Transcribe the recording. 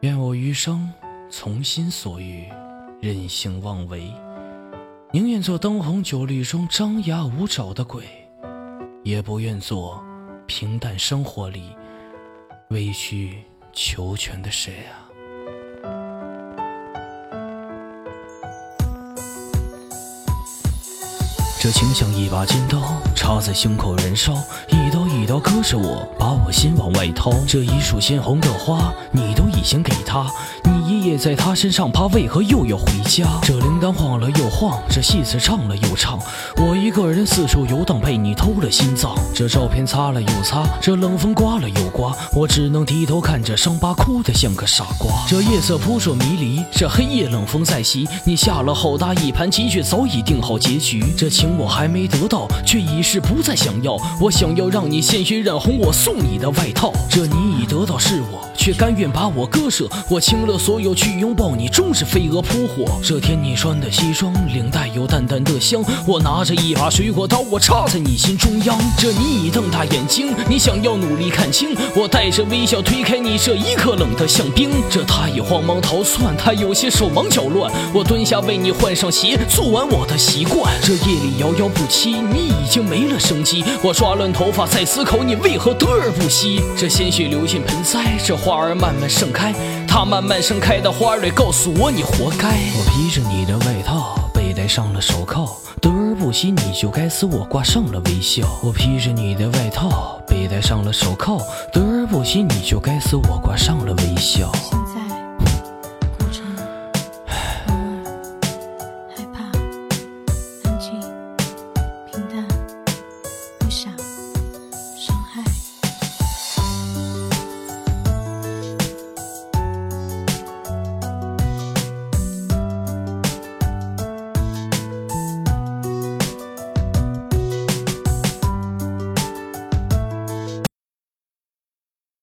愿我余生从心所欲，任性妄为，宁愿做灯红酒绿中张牙舞爪的鬼，也不愿做平淡生活里委曲求全的谁啊！这情像一把尖刀，插在胸口燃烧，一一刀割舍我，把我心往外掏。这一束鲜红的花，你都已经给他，夜在他身上趴，为何又要回家？这铃铛晃了又晃，这戏子唱了又唱，我一个人四处游荡，被你偷了心脏。这照片擦了又擦，这冷风刮了又刮，我只能低头看着伤疤，哭得像个傻瓜。这夜色扑朔迷离，这黑夜冷风在袭，你下了好大一盘棋，却早已定好结局。这情。我还没得到，却已是不再想要。我想要让你鲜血染红我送你的外套。这你已得到是我，却甘愿把我割舍。我倾了所有去拥抱你，终是飞蛾扑火。这天你穿的西装，领带有淡淡的香。我拿着一把水果刀，我插在你心中央。这你已瞪大眼睛，你想要努力看清。我带着微笑推开你，这一刻冷得像冰。这他已慌忙逃窜，他有些手忙脚乱。我蹲下为你换上鞋，做完我的习惯。这夜里。遥遥不期，你已经没了生机。我抓乱头发，在思考你为何得而不息。这鲜血流进盆栽，这花花儿慢慢盛开。它慢慢盛开的花蕊告诉我，你活该。我披着你的外套，被戴上了手铐，得而不惜，你就该死。我挂上了微笑。我披着你的外套，被戴上了手铐，得而不惜，你就该死。我挂上了微笑。